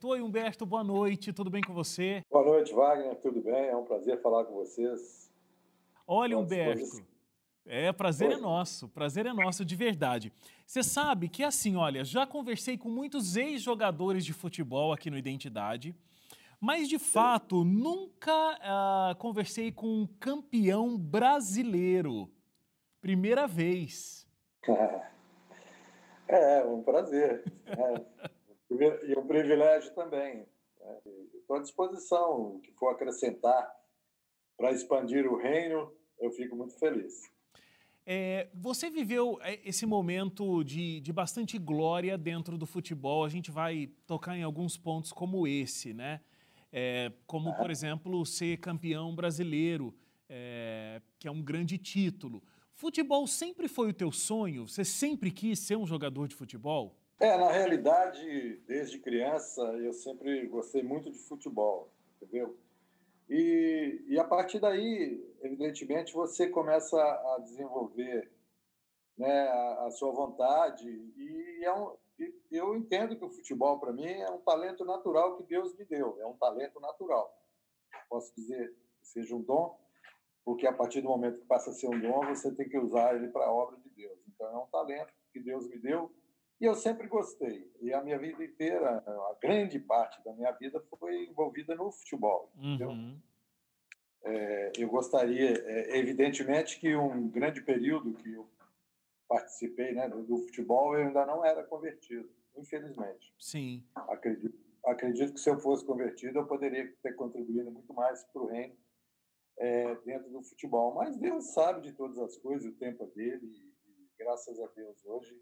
Oi, Humberto, boa noite, tudo bem com você? Boa noite, Wagner, tudo bem? É um prazer falar com vocês. Olha, Humberto, é, prazer Oi. é nosso, prazer é nosso de verdade. Você sabe que assim, olha, já conversei com muitos ex-jogadores de futebol aqui no Identidade, mas de fato nunca uh, conversei com um campeão brasileiro. Primeira vez. É, um prazer. É. E um privilégio também. Estou à disposição, o que for acrescentar para expandir o reino, eu fico muito feliz. É, você viveu é, esse momento de, de bastante glória dentro do futebol. A gente vai tocar em alguns pontos como esse, né? É, como, por exemplo, ser campeão brasileiro, é, que é um grande título. Futebol sempre foi o teu sonho? Você sempre quis ser um jogador de futebol? É, na realidade, desde criança, eu sempre gostei muito de futebol, entendeu? E, e a partir daí, evidentemente, você começa a desenvolver né, a, a sua vontade. E, é um, eu entendo que o futebol, para mim, é um talento natural que Deus me deu. É um talento natural. Posso dizer que seja um dom, porque a partir do momento que passa a ser um dom, você tem que usar ele para a obra de Deus. Então, é um talento que Deus me deu e eu sempre gostei. E a minha vida inteira, a grande parte da minha vida foi envolvida no futebol. Uhum. É, eu gostaria, é, evidentemente, que um grande período que eu participei né, do, do, futebol, eu ainda não era convertido, infelizmente. Sim. Acredito, acredito que se eu fosse convertido, eu poderia ter contribuído muito mais para o reino é, dentro do futebol. Mas Deus sabe de todas as coisas, o tempo é dele, e, e graças a Deus hoje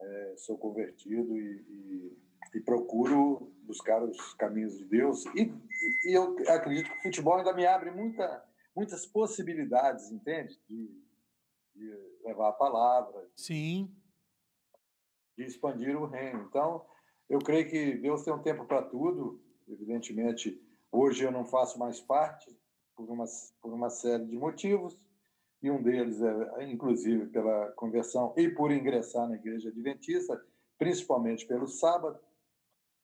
é, sou convertido e, e, e, procuro buscar os caminhos de Deus. E, e, eu acredito que o futebol ainda me abre muita, muitas possibilidades, entende? De, de levar a palavra. Sim. De expandir o reino. Então, eu creio que Deus tem um tempo para tudo. Evidentemente, hoje eu não faço mais parte por uma, por uma série de motivos e um deles é, inclusive, pela conversão e por ingressar na igreja adventista, principalmente pelo sábado.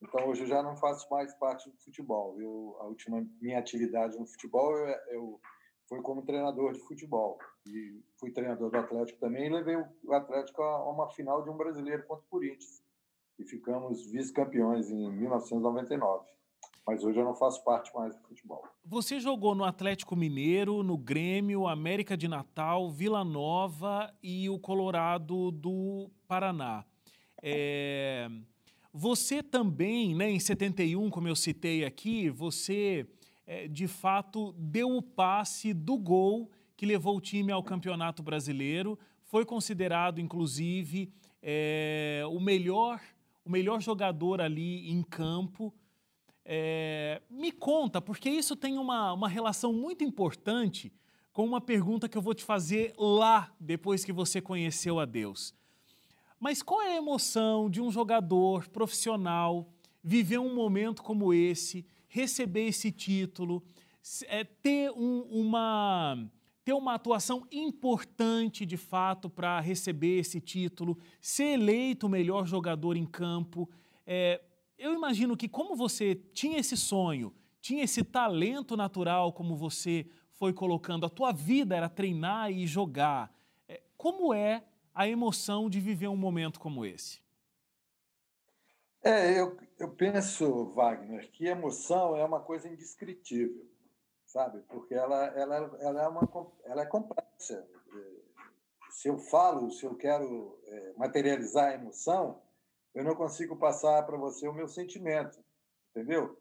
Então, hoje eu já não faço mais parte do futebol. Eu, a última minha atividade no futebol eu, eu foi como treinador de futebol. E fui treinador do Atlético também e levei o Atlético a uma final de um brasileiro contra o Corinthians. E ficamos vice-campeões em 1999 mas hoje eu não faço parte mais do futebol. Você jogou no Atlético Mineiro, no Grêmio, América de Natal, Vila Nova e o Colorado do Paraná. É... Você também, né, em 71, como eu citei aqui, você é, de fato deu o passe do gol que levou o time ao Campeonato Brasileiro. Foi considerado, inclusive, é, o melhor o melhor jogador ali em campo. É, me conta, porque isso tem uma, uma relação muito importante com uma pergunta que eu vou te fazer lá depois que você conheceu a Deus. Mas qual é a emoção de um jogador profissional viver um momento como esse, receber esse título, é, ter, um, uma, ter uma atuação importante de fato para receber esse título, ser eleito o melhor jogador em campo? É, eu imagino que como você tinha esse sonho, tinha esse talento natural, como você foi colocando, a tua vida era treinar e jogar. É, como é a emoção de viver um momento como esse? É, eu, eu penso, Wagner, que emoção é uma coisa indescritível, sabe? Porque ela, ela, ela, é, uma, ela é complexa. Se eu falo, se eu quero é, materializar a emoção, eu não consigo passar para você o meu sentimento, entendeu?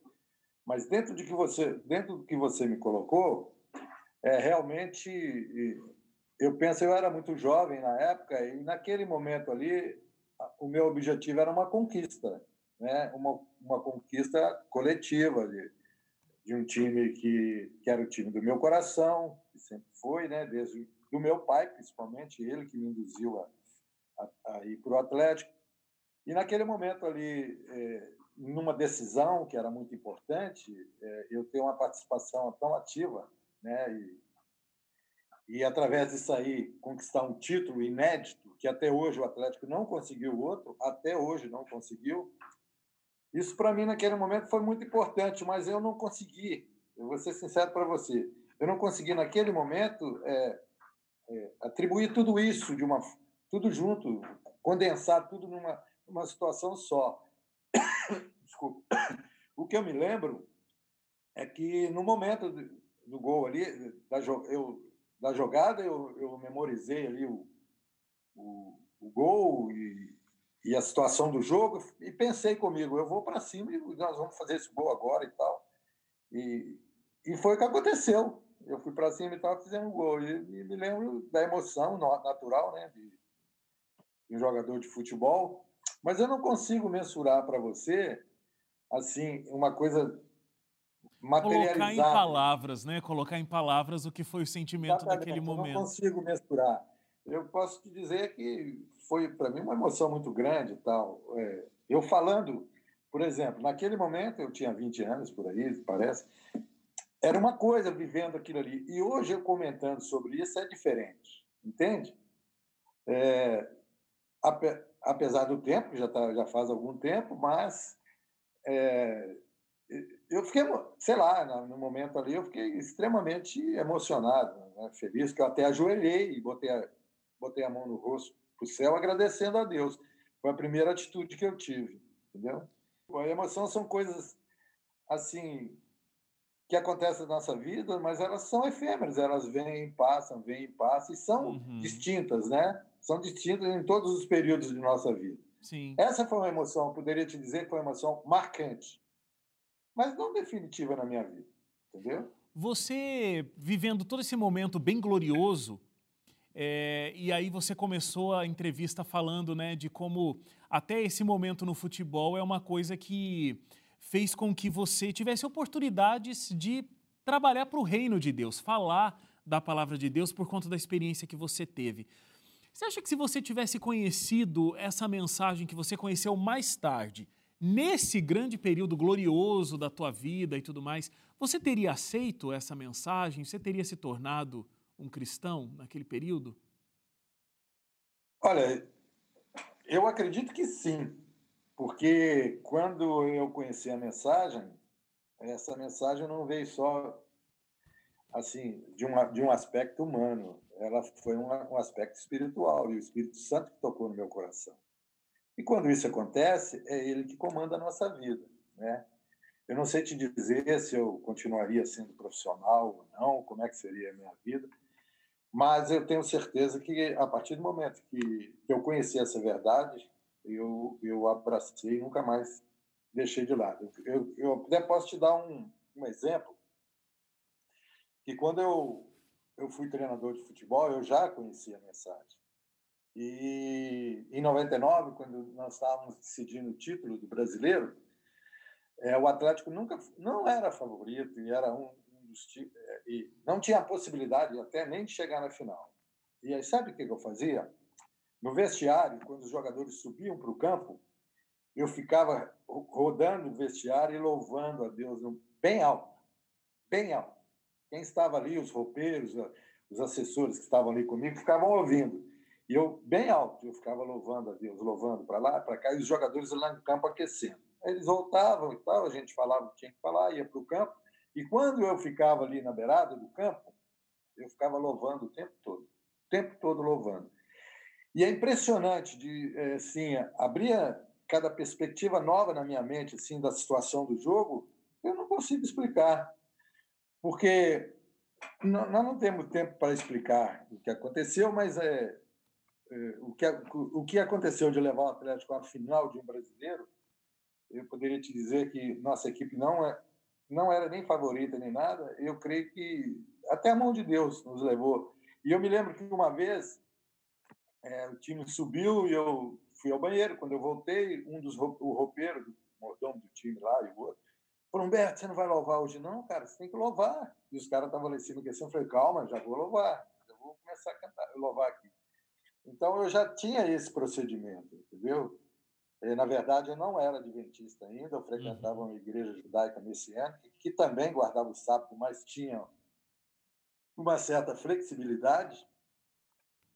Mas dentro de que você, dentro do que você me colocou, é realmente eu penso eu era muito jovem na época e naquele momento ali o meu objetivo era uma conquista, né? Uma uma conquista coletiva de, de um time que, que era o time do meu coração, que sempre foi, né? Desde do meu pai, principalmente ele que me induziu a, a, a ir para o Atlético e naquele momento ali, é, numa decisão que era muito importante, é, eu tenho uma participação tão ativa, né? E, e através disso aí conquistar um título inédito que até hoje o Atlético não conseguiu outro, até hoje não conseguiu. Isso para mim naquele momento foi muito importante, mas eu não consegui. Eu vou ser sincero para você, eu não consegui naquele momento é, é, atribuir tudo isso de uma, tudo junto, condensar tudo numa, numa situação só. Desculpa. O que eu me lembro é que no momento do gol ali, da, eu, da jogada, eu, eu memorizei ali o, o, o gol e, e, a situação do jogo e pensei comigo, eu vou para cima e nós vamos fazer esse gol agora e tal. E, e foi o que aconteceu. Eu fui para cima e tal, fizemos um gol. E, e, me lembro da emoção natural né, de, de um jogador de futebol. Mas eu não consigo mensurar para você assim uma coisa Colocar em palavras, né? Colocar em palavras o que foi o sentimento Exatamente, daquele momento. Eu não consigo mensurar. Eu posso te dizer que foi para mim uma emoção muito grande, tal. É, eu falando, por exemplo, naquele momento eu tinha 20 anos por aí, parece. Era uma coisa vivendo aquilo ali. E hoje eu comentando sobre isso é diferente, entende? É, apesar do tempo, já, tá, já faz algum tempo, mas é, eu fiquei, sei lá, no momento ali, eu fiquei extremamente emocionado, né? feliz, que eu até ajoelhei e botei a, botei a mão no rosto para o céu, agradecendo a Deus. Foi a primeira atitude que eu tive, entendeu? A emoção são coisas, assim, que acontecem na nossa vida, mas elas são efêmeras, elas vêm, passam, vêm, passam, e são uhum. distintas, né? São distintas em todos os períodos de nossa vida. Sim. Essa foi uma emoção, poderia te dizer que foi uma emoção marcante mas não definitiva na minha vida, entendeu? Você vivendo todo esse momento bem glorioso, é, e aí você começou a entrevista falando, né, de como até esse momento no futebol é uma coisa que fez com que você tivesse oportunidades de trabalhar para o reino de Deus, falar da palavra de Deus por conta da experiência que você teve. Você acha que se você tivesse conhecido essa mensagem que você conheceu mais tarde, nesse grande período glorioso da tua vida e tudo mais, você teria aceito essa mensagem? Você teria se tornado um cristão naquele período? Olha, eu acredito que sim, porque quando eu conheci a mensagem, essa mensagem não veio só assim de um, de um aspecto humano, ela foi um, um aspecto espiritual e o Espírito Santo que tocou no meu coração. E quando isso acontece, é ele que comanda a nossa vida, né? Eu não sei te dizer se eu continuaria sendo profissional ou não, como é que seria a minha vida, mas eu tenho certeza que a partir do momento que eu conheci essa verdade, eu, eu abracei e nunca mais deixei de lado. Eu, eu até posso te dar um, um exemplo, que quando eu, eu fui treinador de futebol, eu já conhecia a mensagem. E em 99, quando nós estávamos decidindo o título do brasileiro, é, o Atlético nunca não era favorito e era um, um dos é, e não tinha a possibilidade até nem de chegar na final. E aí sabe o que eu fazia? No vestiário, quando os jogadores subiam para o campo, eu ficava rodando o vestiário e louvando a Deus bem alto, bem alto. Quem estava ali, os roupeiros, os assessores que estavam ali comigo, ficavam ouvindo. E eu, bem alto, eu ficava louvando a Deus, louvando para lá, para cá, e os jogadores lá no campo aquecendo. Eles voltavam e tal, a gente falava o que tinha que falar, ia para o campo. E quando eu ficava ali na beirada do campo, eu ficava louvando o tempo todo, o tempo todo louvando. E é impressionante de, é, assim, abria cada perspectiva nova na minha mente, assim, da situação do jogo, eu não consigo explicar. Porque nós não temos tempo para explicar o que aconteceu, mas é, é, o que, o que aconteceu de levar o Atlético à final de um brasileiro, eu poderia te dizer que nossa equipe não, é, não era nem favorita nem nada. Eu creio que até a mão de Deus nos levou. E eu me lembro que uma vez é, o time subiu e eu fui ao banheiro. Quando eu voltei, um dos o roupeiro, do mordomo do time lá e o outro, falou: Humberto, você não vai louvar hoje? Não, cara, você tem que louvar. E os caras estavam lá em cima aquecendo. Eu falei: calma, já vou louvar. Eu vou começar a cantar, louvar aqui. Então, eu já tinha esse procedimento, entendeu? Eh, na verdade, eu não era adventista ainda, eu frequentava uhum. uma igreja judaica messiânica, que também guardava o sábado, mas tinha uma certa flexibilidade.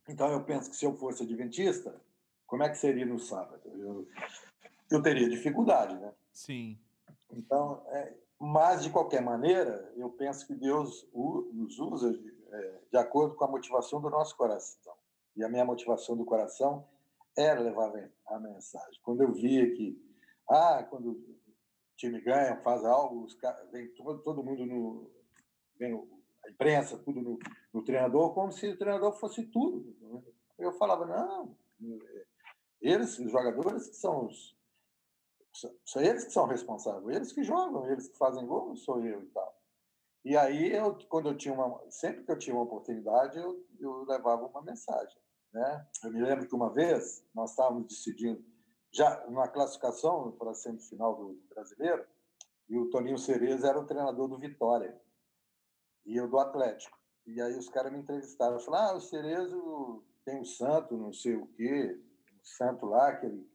Então, eu penso que se eu fosse adventista, como é que seria no sábado? Eu, eu teria dificuldade, né? Sim. Então, é, mas, de qualquer maneira, eu penso que Deus nos usa de, é, de acordo com a motivação do nosso coração. E a minha motivação do coração era levar a mensagem. Quando eu via que, ah, quando o time ganha, faz algo, os, vem todo, todo mundo no. Vem a imprensa, tudo no, no treinador, como se o treinador fosse tudo. Eu falava, não, eles, os jogadores, que são os. São eles que são responsáveis, eles que jogam, eles que fazem gol, não sou eu e tal. E aí, eu, quando eu tinha uma, sempre que eu tinha uma oportunidade, eu, eu levava uma mensagem. Né? Eu me lembro que uma vez nós estávamos decidindo, já na classificação para a semifinal do brasileiro, e o Toninho Cereza era o treinador do Vitória, e eu do Atlético. E aí os caras me entrevistaram, falaram, ah, o Cerezo tem um santo, não sei o quê, um santo lá, que ele,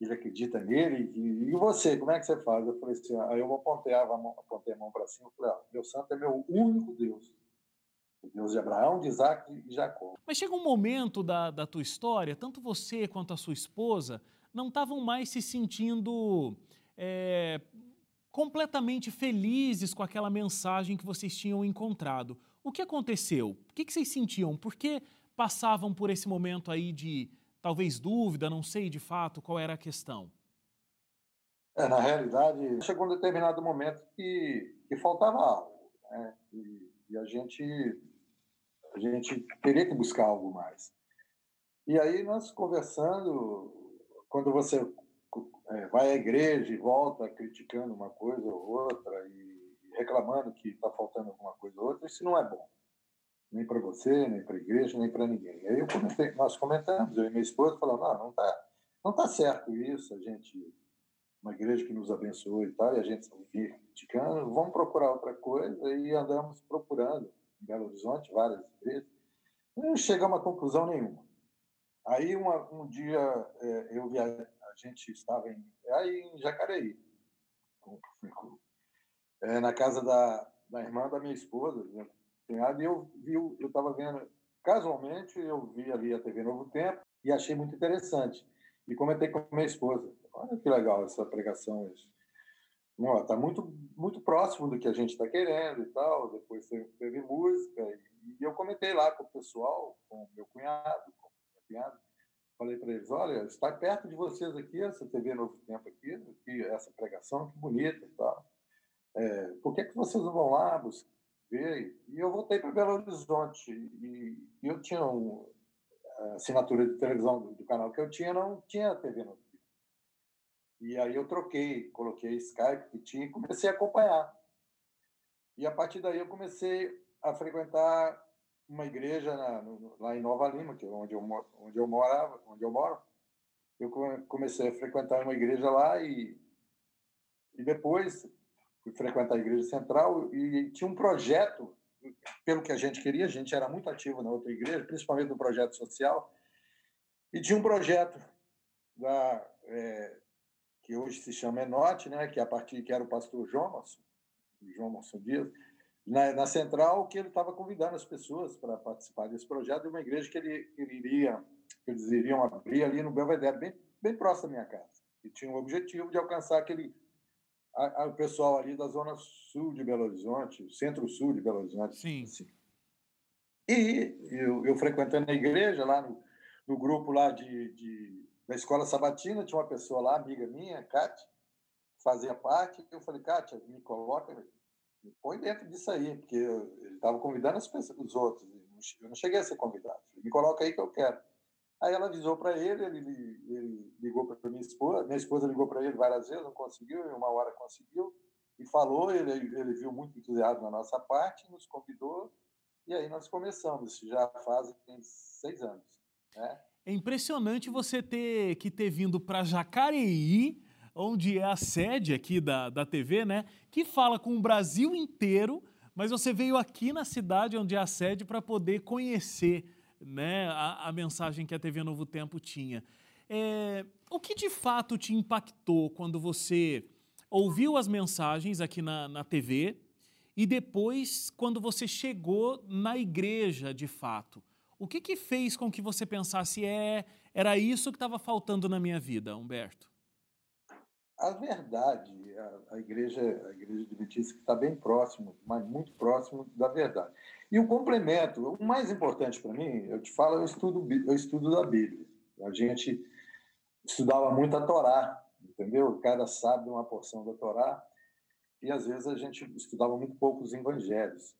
ele acredita nele, e, e, você, como é que você faz? Eu falei assim, aí eu apontei a mão, apontei a mão para cima, e falei, ah, meu santo é meu único Deus. O Deus de Abraão, de Isaac e Jacó. Mas chega um momento da, da tua história, tanto você quanto a sua esposa não estavam mais se sentindo é, completamente felizes com aquela mensagem que vocês tinham encontrado. O que aconteceu? O que, vocês sentiam? Por que passavam por esse momento aí de talvez dúvida, não sei de fato qual era a questão? É, na realidade, chegou um determinado momento que, que faltava algo. Né? E, e a gente a gente teria que buscar algo mais. E aí nós conversando, quando você é, vai à igreja e volta criticando uma coisa ou outra e reclamando que está faltando alguma coisa ou outra, isso não é bom. Nem para você, nem para a igreja, nem para ninguém. Aí eu nós comentamos, eu e minha esposa, falando, não, não está não tá certo isso, a gente, uma igreja que nos abençoou e tal, e a gente vinha criticando, vamos procurar outra coisa e andamos procurando em Belo Horizonte, várias vezes, e não chegamos a conclusão nenhuma. Aí, uma, um dia, é, eu via, a gente estava em, aí em Jacareí, é, na casa da, da irmã da minha esposa, e eu vi, eu estava vendo, casualmente, eu vi ali a TV Novo Tempo e achei muito interessante. E comentei com minha esposa, olha que legal essa pregação, está muito, muito próximo do que a gente está querendo e tal. Depois teve, música. E, eu comentei lá com o pessoal, com meu cunhado, com minha cunhada. Falei para eles: olha, está perto de vocês aqui, essa TV Novo Tempo aqui, aqui essa pregação, que bonita e tal. É, por que, que vocês não vão lá buscar, ver? E eu voltei para Belo Horizonte. E, e eu tinha uma assinatura de televisão do, do canal que eu tinha, não tinha TV Novo e aí eu troquei, coloquei Skype que tinha e comecei a acompanhar. E a partir daí eu comecei a frequentar uma igreja na, no, lá em Nova Lima, que é onde eu, onde eu morava, onde eu moro. Eu comecei a frequentar uma igreja lá e, e depois fui frequentar a igreja central e tinha um projeto, pelo que a gente queria, a gente era muito ativo na outra igreja, principalmente no projeto social, e tinha um projeto da, é, que hoje se chama Enote, né, que é a partir que era o pastor João Monson Dias, na, na central, que ele estava convidando as pessoas para participar desse projeto de uma igreja que ele, ele iria, que eles iriam abrir ali no Belvedere, bem, bem próximo da minha casa. E tinha o objetivo de alcançar aquele a, a, o pessoal ali da zona sul de Belo Horizonte, centro-sul de Belo Horizonte. Sim. Assim. E eu, eu frequentando a igreja, lá no, no grupo lá de, de na escola sabatina, tinha uma pessoa lá, amiga minha, Kátia, fazia parte. Eu falei, Kátia, me coloca, põe dentro disso aí, porque ele estava convidando as pessoas, os outros. Eu não cheguei a ser convidado. Me coloca aí que eu quero. Aí ela avisou para ele, ele, ele ligou para minha esposa, minha esposa ligou para ele várias vezes, não conseguiu, uma hora conseguiu, e falou, ele, ele viu muito entusiasmo na nossa parte, nos convidou, e aí nós começamos, já fazem seis anos. Né? É impressionante você ter que ter vindo para Jacareí, onde é a sede aqui da, da TV, né? Que fala com o Brasil inteiro, mas você veio aqui na cidade onde é a sede para poder conhecer né, a, a, mensagem que a TV Novo Tempo tinha. É, o que de fato te impactou quando você ouviu as mensagens aqui na, na TV e depois quando você chegou na igreja de fato? O que, que fez com que você pensasse, é, era isso que estava faltando na minha vida, Humberto? A verdade, a, a igreja, a igreja adventista está bem próximo, mas muito próximo da verdade. E o complemento, o mais importante para mim, eu te falo, eu estudo, eu estudo da Bíblia. A gente estudava muito a Torá, entendeu? Cada sábado uma porção da Torá, e às vezes a gente estudava muito pouco os evangelhos.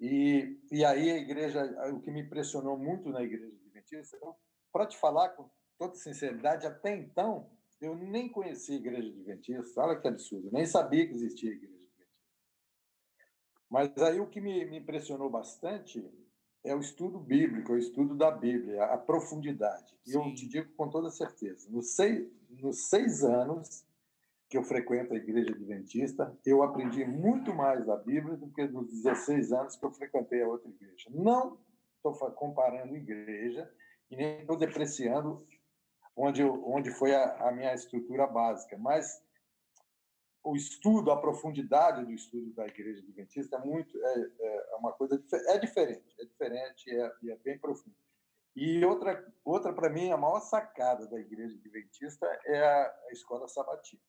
E, e aí a igreja, o que me impressionou muito na igreja adventista, para te falar com toda sinceridade, até então eu nem conhecia a igreja adventista, olha que absurdo, nem sabia que existia igreja adventista. Mas aí o que me, me impressionou bastante é o estudo bíblico, o estudo da Bíblia, a profundidade. E eu te digo com toda certeza, nos seis, nos seis anos que eu frequento a igreja adventista, eu aprendi muito mais da Bíblia do que nos 16 anos que eu frequentei a outra igreja. Não estou comparando igreja e nem estou depreciando onde, onde foi a, a minha estrutura básica, mas o estudo, a profundidade do estudo da igreja adventista é muito é, é uma coisa é diferente, é diferente é, e é bem profundo. E outra outra para mim a maior sacada da igreja adventista é a, a, escola sabatina.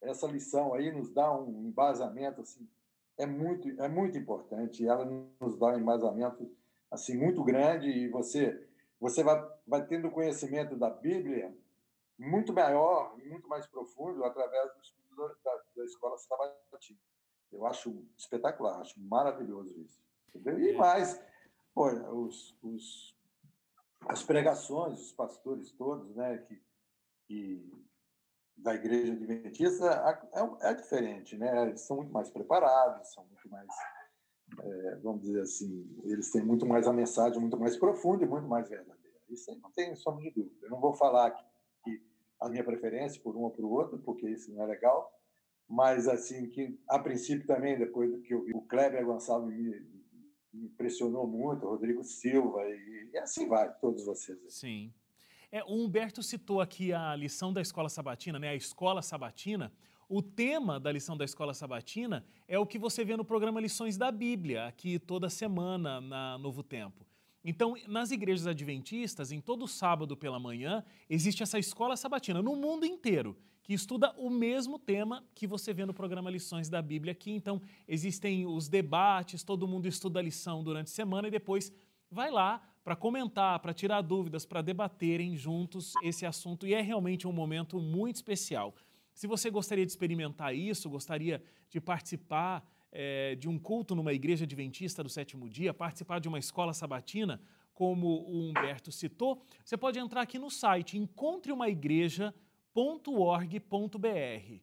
Essa lição aí nos dá um embasamento assim é muito é muito importante. Ela nos dá um embasamento assim muito grande e você você vai, vai tendo conhecimento da Bíblia muito maior e muito mais profundo através do estudo da, da escola sabatina. Eu acho espetacular, acho maravilhoso isso. Entendeu? E é. mais, pô, os, os, as pregações, os pastores todos, né, que, que da igreja adventista é, é diferente, né? Eles são muito mais preparados, são muito mais é, vamos dizer assim, eles têm muito mais a mensagem, muito mais profunda e muito mais verdadeira. Isso aí não tem sombra de dúvida. Eu não vou falar aqui a minha preferência por um ou por outro, porque isso não é legal, mas assim que a princípio também depois que eu vi o Kleber Gonçalves me, me impressionou muito, o Rodrigo Silva e, e, assim vai todos vocês. Sim. É, o Humberto citou aqui a lição da escola sabatina, né? A escola sabatina. O tema da lição da Escola Sabatina é o que você vê no programa Lições da Bíblia, aqui toda semana na Novo Tempo. Então, nas igrejas adventistas, em todo sábado pela manhã, existe essa escola sabatina no mundo inteiro, que estuda o mesmo tema que você vê no programa Lições da Bíblia aqui. Então, existem os debates, todo mundo estuda a lição durante a semana e depois vai lá para comentar, para tirar dúvidas, para debaterem juntos esse assunto. E é realmente um momento muito especial. Se você gostaria de experimentar isso, gostaria de participar é, de um culto numa igreja adventista do sétimo dia, participar de uma escola sabatina, como o Humberto citou, você pode entrar aqui no site encontreumaigreja.org.br.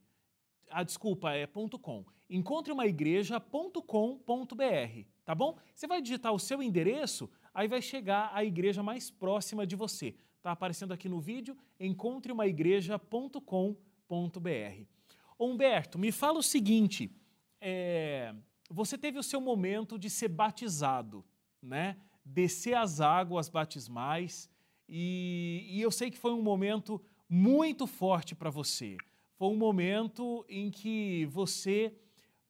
Ah, desculpa, é .com. encontreumaigreja.com.br, tá bom? Você vai digitar o seu endereço, aí vai chegar a igreja mais próxima de você. Tá aparecendo aqui no vídeo, encontreumaigreja.com.br www.ecc.com.br. Humberto, me fala o seguinte: é, você teve o seu momento de ser batizado, né? Descer as águas batismais, e, e eu sei que foi um momento muito forte para você. Foi um momento em que você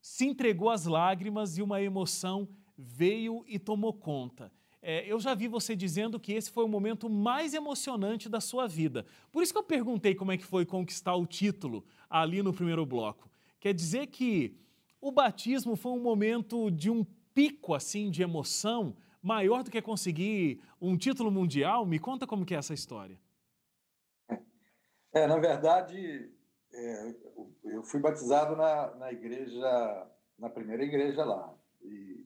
se entregou às lágrimas e uma emoção veio e tomou conta. É, eu já vi você dizendo que esse foi o momento mais emocionante da sua vida. Por isso que eu perguntei como é que foi conquistar o título ali no primeiro bloco. Quer dizer que o batismo foi um momento de um pico assim de emoção maior do que conseguir um título mundial? Me conta como que é essa história. É, na verdade, é, eu fui batizado na, na igreja, na primeira igreja lá. E,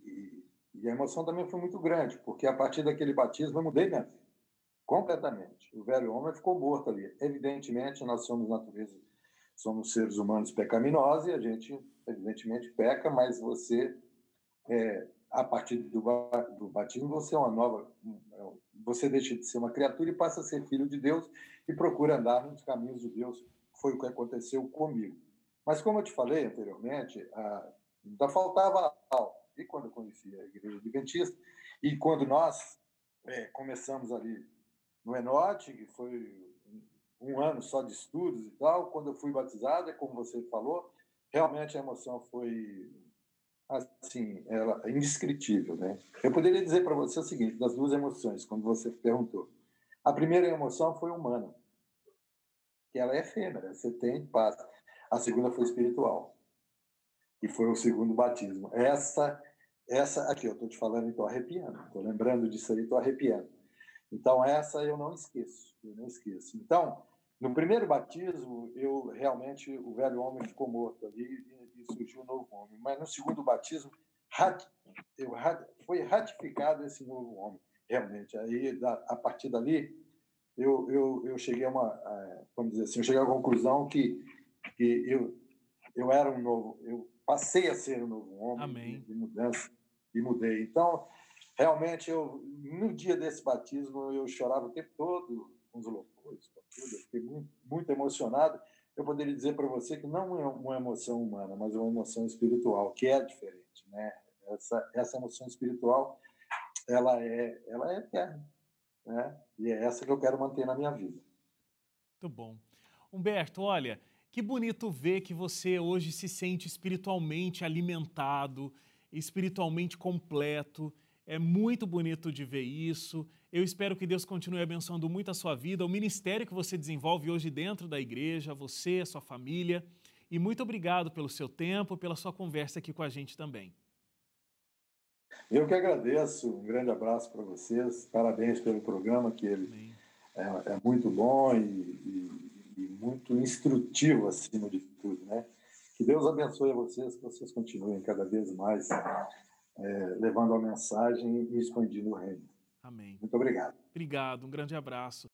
e a emoção também foi muito grande, porque a partir daquele batismo eu mudei minha vida completamente. O velho homem ficou morto ali. Evidentemente, nós somos natureza, somos seres humanos pecaminosos e a gente, evidentemente, peca, mas você, é, a partir do, do batismo, você é uma nova. Você deixa de ser uma criatura e passa a ser filho de Deus e procura andar nos caminhos de Deus. Foi o que aconteceu comigo. Mas, como eu te falei anteriormente, ainda faltava algo e quando eu conheci a Igreja Adventista, e quando nós é, começamos ali no Enote, que foi um ano só de estudos e tal, quando eu fui batizado, é como você falou, realmente a emoção foi assim, ela indescritível, né? Eu poderia dizer para você o seguinte, das duas emoções, quando você perguntou. A primeira emoção foi humana. que ela é efêmera, você tem, passa. A segunda foi espiritual, e foi o segundo batismo. Essa, essa aqui, eu estou te falando e estou arrepiando, estou lembrando disso aí, estou arrepiando. Então, essa eu não esqueço, eu não esqueço. Então, no primeiro batismo, eu realmente, o velho homem ficou morto ali e, surgiu um novo homem. Mas no segundo batismo, rat, eu, foi ratificado esse novo homem, realmente. Aí, a partir dali, eu, eu, eu cheguei a uma, a, vamos dizer assim, eu cheguei à conclusão que, que eu, eu era um novo, eu passei a ser um novo homem Amém. De, mudança e mudei. Então, realmente, eu, no dia desse batismo, eu chorava o tempo todo com os louvores, com tudo, eu fiquei muito, muito emocionado. Eu poderia dizer para você que não é uma emoção humana, mas uma emoção espiritual, que é diferente, né? Essa, essa emoção espiritual, ela é, ela é eterna, né? E é essa que eu quero manter na minha vida. Muito bom. Humberto, olha, que bonito ver que você hoje se sente espiritualmente alimentado, espiritualmente completo. É muito bonito de ver isso. Eu espero que Deus continue abençoando muito a sua vida, o ministério que você desenvolve hoje dentro da igreja, você, a sua família. E muito obrigado pelo seu tempo, pela sua conversa aqui com a gente também. Eu que agradeço. Um grande abraço para vocês. Parabéns pelo programa, que ele é, é, muito bom e, e e muito instrutivo acima de tudo, né? Que Deus abençoe a vocês, que vocês continuem cada vez mais é, levando a mensagem e expandindo o reino. Amém. Muito obrigado. Obrigado, um grande abraço.